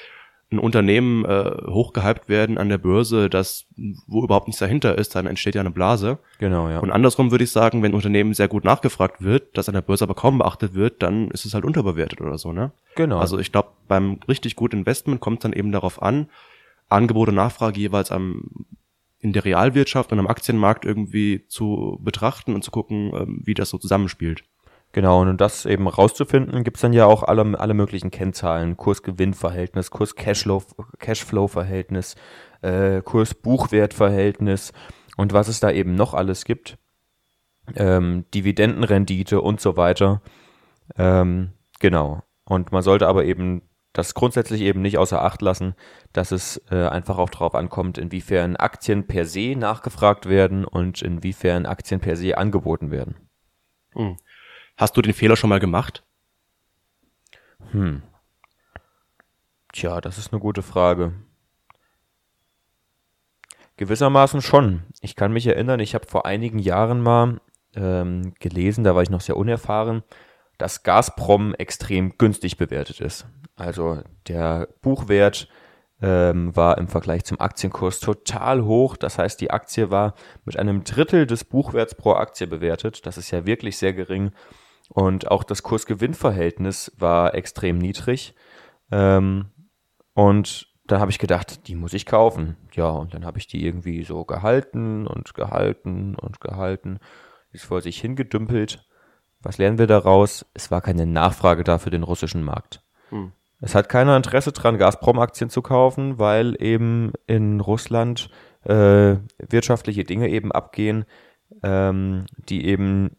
[SPEAKER 2] ein Unternehmen äh, hochgehypt werden an der Börse, das wo überhaupt nichts dahinter ist, dann entsteht ja eine Blase.
[SPEAKER 1] Genau, ja.
[SPEAKER 2] Und andersrum würde ich sagen, wenn ein Unternehmen sehr gut nachgefragt wird, das an der Börse aber kaum beachtet wird, dann ist es halt unterbewertet oder so, ne?
[SPEAKER 1] Genau.
[SPEAKER 2] Also ich glaube, beim richtig guten Investment kommt dann eben darauf an, Angebot und Nachfrage jeweils am in der Realwirtschaft und am Aktienmarkt irgendwie zu betrachten und zu gucken, ähm, wie das so zusammenspielt.
[SPEAKER 1] Genau, und um das eben rauszufinden, gibt's dann ja auch alle, alle möglichen Kennzahlen, Kurs-Gewinn-Verhältnis, Kurs-Cashflow-Verhältnis, äh, Kurs-Buchwert-Verhältnis und was es da eben noch alles gibt, ähm, Dividendenrendite und so weiter. Ähm, genau. Und man sollte aber eben das grundsätzlich eben nicht außer Acht lassen, dass es äh, einfach auch darauf ankommt, inwiefern Aktien per se nachgefragt werden und inwiefern Aktien per se angeboten werden.
[SPEAKER 2] Hm. Hast du den Fehler schon mal gemacht?
[SPEAKER 1] Hm. Tja, das ist eine gute Frage. Gewissermaßen schon. Ich kann mich erinnern, ich habe vor einigen Jahren mal ähm, gelesen, da war ich noch sehr unerfahren, dass Gazprom extrem günstig bewertet ist. Also der Buchwert ähm, war im Vergleich zum Aktienkurs total hoch. Das heißt, die Aktie war mit einem Drittel des Buchwerts pro Aktie bewertet. Das ist ja wirklich sehr gering. Und auch das Kurs-Gewinn-Verhältnis war extrem niedrig. Ähm, und da habe ich gedacht, die muss ich kaufen. Ja, und dann habe ich die irgendwie so gehalten und gehalten und gehalten. Ist vor sich hingedümpelt. Was lernen wir daraus? Es war keine Nachfrage da für den russischen Markt. Hm. Es hat keiner Interesse dran, Gazprom-Aktien zu kaufen, weil eben in Russland äh, wirtschaftliche Dinge eben abgehen, ähm, die eben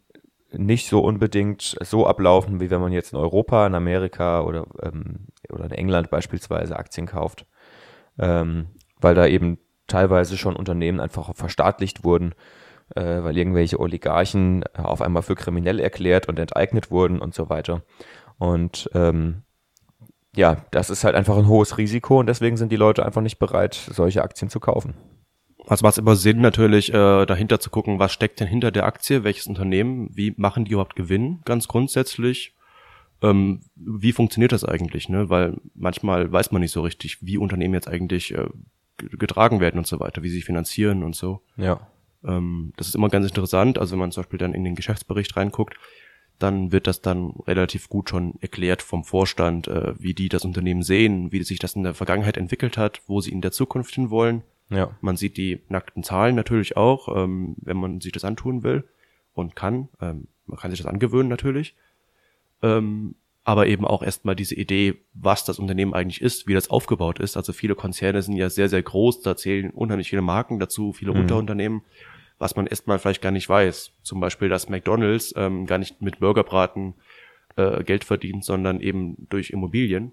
[SPEAKER 1] nicht so unbedingt so ablaufen, wie wenn man jetzt in Europa, in Amerika oder, ähm, oder in England beispielsweise Aktien kauft. Ähm, weil da eben teilweise schon Unternehmen einfach verstaatlicht wurden äh, weil irgendwelche Oligarchen äh, auf einmal für kriminell erklärt und enteignet wurden und so weiter. Und ähm, ja, das ist halt einfach ein hohes Risiko und deswegen sind die Leute einfach nicht bereit, solche Aktien zu kaufen.
[SPEAKER 2] Also macht es immer Sinn, natürlich äh, dahinter zu gucken, was steckt denn hinter der Aktie, welches Unternehmen, wie machen die überhaupt Gewinn, ganz grundsätzlich. ähm, wie funktioniert das eigentlich, ne? Weil manchmal weiß man nicht so richtig, wie Unternehmen jetzt eigentlich äh, getragen werden und so weiter, wie sie finanzieren und so.
[SPEAKER 1] Ja.
[SPEAKER 2] Ähm, das ist immer ganz interessant. Also wenn man zum Beispiel dann in den Geschäftsbericht reinguckt, dann wird das dann relativ gut schon erklärt vom Vorstand, äh, wie die das Unternehmen sehen, wie sich das in der Vergangenheit entwickelt hat, wo sie in der Zukunft hin wollen.
[SPEAKER 1] Ja.
[SPEAKER 2] Man sieht die nackten Zahlen natürlich auch, ähm, wenn man sich das antun will und kann. Ähm, man kann sich das angewöhnen natürlich. Ähm, aber eben auch erstmal diese Idee, was das Unternehmen eigentlich ist, wie das aufgebaut ist. Also viele Konzerne sind ja sehr, sehr groß, da zählen unheimlich viele Marken dazu, viele
[SPEAKER 1] Mhm.
[SPEAKER 2] Unterunternehmen, was man erstmal vielleicht gar nicht weiß. Zum Beispiel, dass McDonalds ähm, gar nicht mit Burgerbraten äh, Geld verdient, sondern eben durch Immobilien.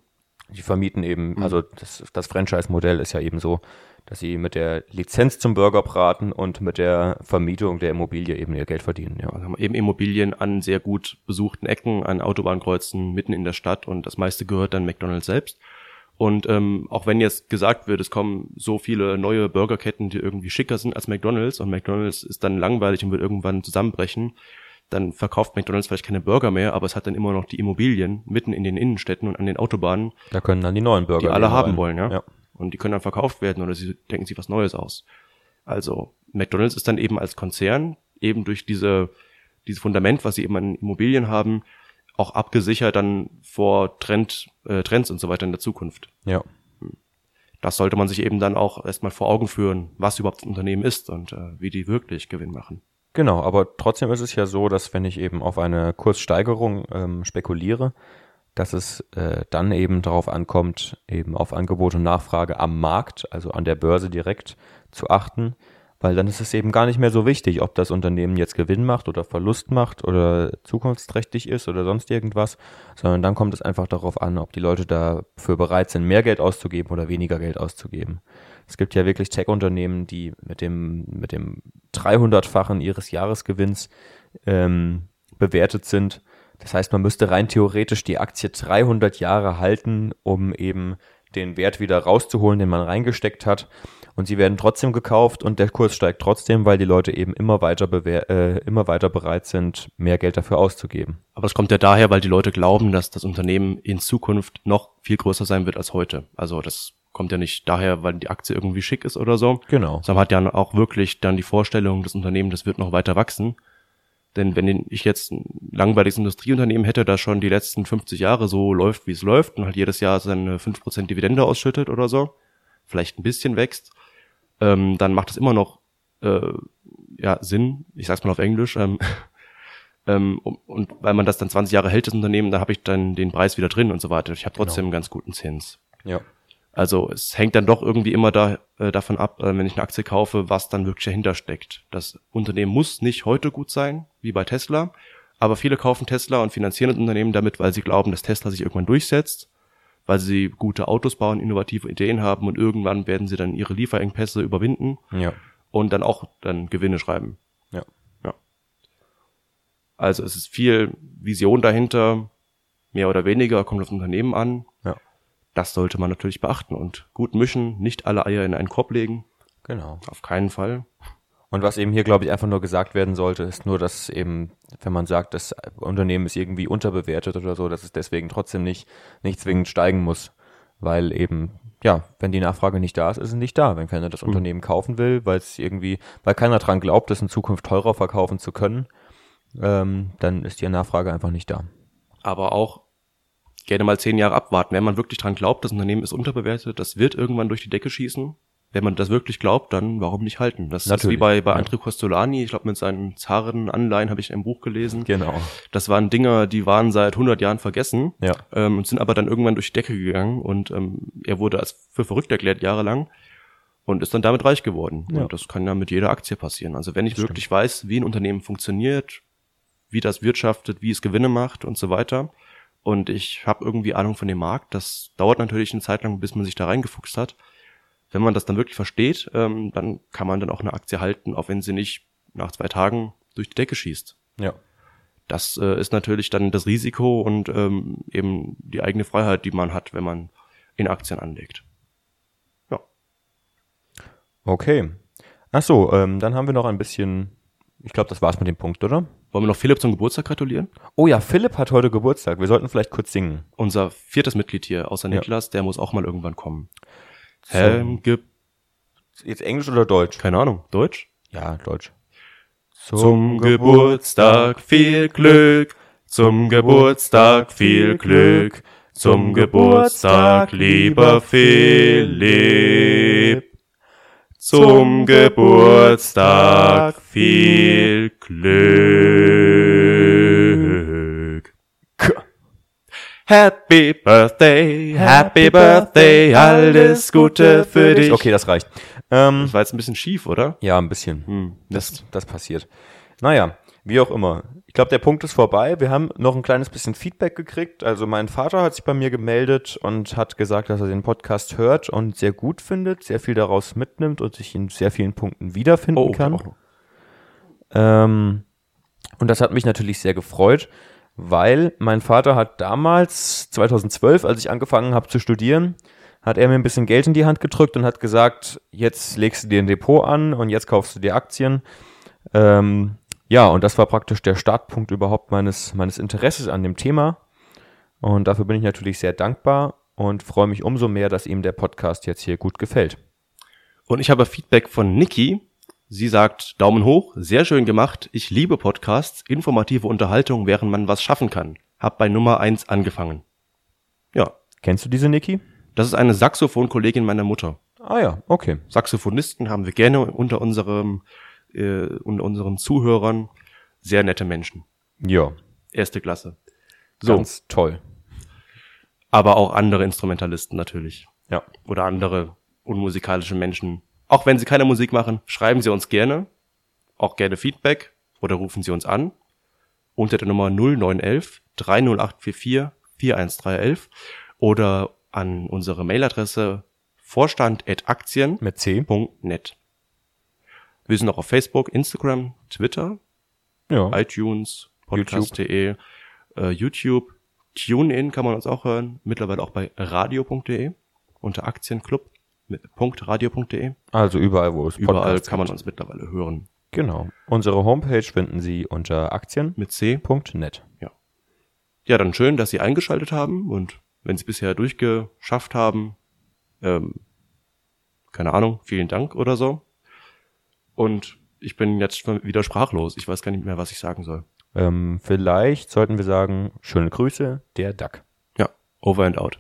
[SPEAKER 1] Die vermieten eben,
[SPEAKER 2] Mhm.
[SPEAKER 1] also das, das Franchise-Modell ist ja eben so, dass sie mit der Lizenz zum Burgerbraten und mit der Vermietung der Immobilie eben ihr Geld verdienen. Ja.
[SPEAKER 2] Haben eben Immobilien an sehr gut besuchten Ecken, an Autobahnkreuzen mitten in der Stadt und das meiste gehört dann McDonalds selbst. Und ähm, auch wenn jetzt gesagt wird, es kommen so viele neue Burgerketten, die irgendwie schicker sind als McDonalds und McDonalds ist dann langweilig und wird irgendwann zusammenbrechen, dann verkauft McDonalds vielleicht keine Burger mehr, aber es hat dann immer noch die Immobilien mitten in den Innenstädten und an den Autobahnen,
[SPEAKER 1] Da können dann die neuen Burger
[SPEAKER 2] die alle haben
[SPEAKER 1] rein.
[SPEAKER 2] wollen, ja?
[SPEAKER 1] ja.
[SPEAKER 2] Und die können dann verkauft werden oder sie denken sich was Neues aus. Also McDonald's ist dann eben als Konzern eben durch diese dieses Fundament, was sie eben an Immobilien haben, auch abgesichert dann vor Trend, äh, Trends und so weiter in der Zukunft.
[SPEAKER 1] ja.
[SPEAKER 2] Das sollte man sich eben dann auch erstmal vor Augen führen, was überhaupt das Unternehmen ist und äh, wie die wirklich Gewinn machen.
[SPEAKER 1] Genau, aber trotzdem ist es ja so, dass wenn ich eben auf eine Kurssteigerung ähm, spekuliere, dass es äh, dann eben darauf ankommt, eben auf Angebot und Nachfrage am Markt, also an der Börse direkt zu achten, weil dann ist es eben gar nicht mehr so wichtig, ob das Unternehmen jetzt Gewinn macht oder Verlust macht oder zukunftsträchtig ist oder sonst irgendwas, sondern dann kommt es einfach darauf an, ob die Leute dafür bereit sind, mehr Geld auszugeben oder weniger Geld auszugeben. Es gibt ja wirklich Tech-Unternehmen, die mit dem, mit dem 300-fachen ihres Jahresgewinns ähm, bewertet sind. Das heißt, man müsste rein theoretisch die Aktie 300 Jahre halten, um eben den Wert wieder rauszuholen, den man reingesteckt hat. Und sie werden trotzdem gekauft und der Kurs steigt trotzdem, weil die Leute eben immer weiter, äh, immer weiter bereit sind, mehr Geld dafür auszugeben.
[SPEAKER 2] Aber es kommt ja daher, weil die Leute glauben, dass das Unternehmen in Zukunft noch viel größer sein wird als heute. Also das kommt ja nicht daher, weil die Aktie irgendwie schick ist oder so,
[SPEAKER 1] Genau.
[SPEAKER 2] sondern hat ja auch wirklich dann die Vorstellung, das Unternehmen, das wird noch weiter wachsen. Denn wenn ich jetzt ein langweiliges Industrieunternehmen hätte, das schon die letzten 50 Jahre so läuft, wie es läuft und halt jedes Jahr seine 5% Dividende ausschüttet oder so, vielleicht ein bisschen wächst, ähm, dann macht es immer noch äh, ja, Sinn, ich sag's mal auf Englisch, ähm, *laughs* ähm, und, weil man das dann 20 Jahre hält, das Unternehmen, da habe ich dann den Preis wieder drin und so weiter. Ich habe trotzdem einen ganz guten Zins.
[SPEAKER 1] Ja.
[SPEAKER 2] Also es hängt dann doch irgendwie immer da, äh, davon ab, äh, wenn ich eine Aktie kaufe, was dann wirklich dahinter steckt. Das Unternehmen muss nicht heute gut sein, wie bei Tesla, aber viele kaufen Tesla und finanzieren das Unternehmen damit, weil sie glauben, dass Tesla sich irgendwann durchsetzt, weil sie gute Autos bauen, innovative Ideen haben und irgendwann werden sie dann ihre Lieferengpässe überwinden
[SPEAKER 1] Ja.
[SPEAKER 2] und dann auch dann Gewinne schreiben.
[SPEAKER 1] Ja.
[SPEAKER 2] Ja. Also es ist viel Vision dahinter, mehr oder weniger, kommt auf das Unternehmen an.
[SPEAKER 1] Ja.
[SPEAKER 2] Das sollte man natürlich beachten und gut mischen, nicht alle Eier in einen Korb legen,
[SPEAKER 1] Genau.
[SPEAKER 2] auf keinen Fall.
[SPEAKER 1] Und was eben hier, glaube ich, einfach nur gesagt werden sollte, ist nur, dass eben, wenn man sagt, das Unternehmen ist irgendwie unterbewertet oder so, dass es deswegen trotzdem nicht, nicht zwingend steigen muss. Weil eben, ja, wenn die Nachfrage nicht da ist, ist es nicht da. Wenn keiner das Unternehmen kaufen will, weil es irgendwie, weil keiner dran glaubt, es in Zukunft teurer verkaufen zu können, ähm, dann ist die Nachfrage einfach nicht da.
[SPEAKER 2] Aber auch gerne mal zehn Jahre abwarten. Wenn man wirklich dran glaubt, das Unternehmen ist unterbewertet, das wird irgendwann durch die Decke schießen. Wenn man das wirklich glaubt, dann warum nicht halten? Das ist
[SPEAKER 1] Natürlich,
[SPEAKER 2] wie bei, bei
[SPEAKER 1] ja.
[SPEAKER 2] André Costolani, ich glaube mit seinen Zaren-Anleihen habe ich ein Buch gelesen.
[SPEAKER 1] Genau.
[SPEAKER 2] Das waren Dinger, die waren seit 100 Jahren vergessen
[SPEAKER 1] Ja.
[SPEAKER 2] ähm, und sind aber dann irgendwann durch die Decke gegangen und ähm, er wurde als für verrückt erklärt jahrelang und ist dann damit reich geworden.
[SPEAKER 1] Ja.
[SPEAKER 2] Und das kann ja mit jeder Aktie passieren. Also wenn ich wirklich weiß, wie ein Unternehmen funktioniert, wie das wirtschaftet, wie es Gewinne macht und so weiter und ich habe irgendwie Ahnung von dem Markt, das dauert natürlich eine Zeit lang, bis man sich da reingefuchst hat. Wenn man das dann wirklich versteht, ähm, dann kann man dann auch eine Aktie halten, auch wenn sie nicht nach zwei Tagen durch die Decke schießt.
[SPEAKER 1] Ja.
[SPEAKER 2] Das äh, ist natürlich dann das Risiko und ähm, eben die eigene Freiheit, die man hat, wenn man in Aktien anlegt. Ja.
[SPEAKER 1] Okay. Ach so, ähm, dann haben wir noch ein bisschen Ich glaube, das war's mit dem Punkt, oder?
[SPEAKER 2] Wollen wir noch Philipp zum Geburtstag gratulieren?
[SPEAKER 1] Oh ja, Philipp hat heute Geburtstag. Wir sollten vielleicht kurz singen.
[SPEAKER 2] Unser viertes Mitglied hier, außer
[SPEAKER 1] Ja.
[SPEAKER 2] Niklas, der muss auch mal irgendwann kommen.
[SPEAKER 1] So.
[SPEAKER 2] Ähm, Ge
[SPEAKER 1] Jetzt Englisch oder Deutsch?
[SPEAKER 2] keine Ahnung, Deutsch?
[SPEAKER 1] Ja, Deutsch.
[SPEAKER 2] Zum Geburtstag viel Glück, zum Geburtstag viel Glück, zum Geburtstag lieber Philipp. Zum Geburtstag viel Glück. Happy Birthday, Happy Birthday, alles Gute für dich.
[SPEAKER 1] Okay, das reicht. Ähm,
[SPEAKER 2] Das war jetzt ein bisschen schief, oder?
[SPEAKER 1] ja, ein bisschen.
[SPEAKER 2] Hm,
[SPEAKER 1] Das, das passiert. Naja, wie auch immer. Ich glaube, der Punkt ist vorbei. Wir haben noch ein kleines bisschen Feedback gekriegt. Also mein Vater hat sich bei mir gemeldet und hat gesagt, dass er den Podcast hört und sehr gut findet, sehr viel daraus mitnimmt und sich in sehr vielen Punkten wiederfinden
[SPEAKER 2] Oh,
[SPEAKER 1] kann.
[SPEAKER 2] auch noch.
[SPEAKER 1] Ähm, und das hat mich natürlich sehr gefreut, weil mein Vater hat damals, 2012, als ich angefangen habe zu studieren, hat er mir ein bisschen Geld in die Hand gedrückt und hat gesagt, jetzt legst du dir ein Depot an und jetzt kaufst du dir Aktien. Ähm, ja, und das war praktisch der Startpunkt überhaupt meines, meines Interesses an dem Thema. Und dafür bin ich natürlich sehr dankbar und freue mich umso mehr, dass ihm der Podcast jetzt hier gut gefällt.
[SPEAKER 2] Und ich habe Feedback von Niki. Sie sagt, Daumen hoch, sehr schön gemacht. Ich liebe Podcasts, informative Unterhaltung, während man was schaffen kann. Hab bei Nummer eins angefangen. Ja,
[SPEAKER 1] Kennst du diese Niki?
[SPEAKER 2] das ist eine Saxophonkollegin meiner Mutter.
[SPEAKER 1] Ah ja, okay.
[SPEAKER 2] Saxophonisten haben wir gerne unter unserem, äh, unter unseren Zuhörern. Sehr nette Menschen.
[SPEAKER 1] Ja,
[SPEAKER 2] Erste Klasse. So,
[SPEAKER 1] ganz toll.
[SPEAKER 2] aber auch andere Instrumentalisten natürlich.
[SPEAKER 1] Ja.
[SPEAKER 2] Oder andere unmusikalische Menschen. Auch wenn sie keine Musik machen, schreiben sie uns gerne. Auch gerne Feedback oder rufen sie uns an. Unter der Nummer 0911 30844 41311 oder an unsere Mailadresse vorstand.aktien.net.
[SPEAKER 1] Mit.
[SPEAKER 2] Wir sind auch auf Facebook, Instagram, Twitter,
[SPEAKER 1] Ja.
[SPEAKER 2] iTunes, podcast.de, äh, YouTube, TuneIn kann man uns auch hören, mittlerweile auch bei radio.de unter Aktienclub mit .radio.de.
[SPEAKER 1] Also überall, wo es
[SPEAKER 2] Überall
[SPEAKER 1] Podcasts
[SPEAKER 2] kann man uns mittlerweile hören.
[SPEAKER 1] Genau. Unsere Homepage finden Sie unter aktien.net.
[SPEAKER 2] Mit C. Ja, dann schön, dass Sie eingeschaltet haben und wenn Sie bisher durchgeschafft haben, ähm, keine Ahnung, vielen Dank oder so. Und ich bin jetzt schon wieder sprachlos. Ich weiß gar nicht mehr, was ich sagen soll.
[SPEAKER 1] Ähm, vielleicht sollten wir sagen, schöne Grüße, der Duck.
[SPEAKER 2] Ja, over and out.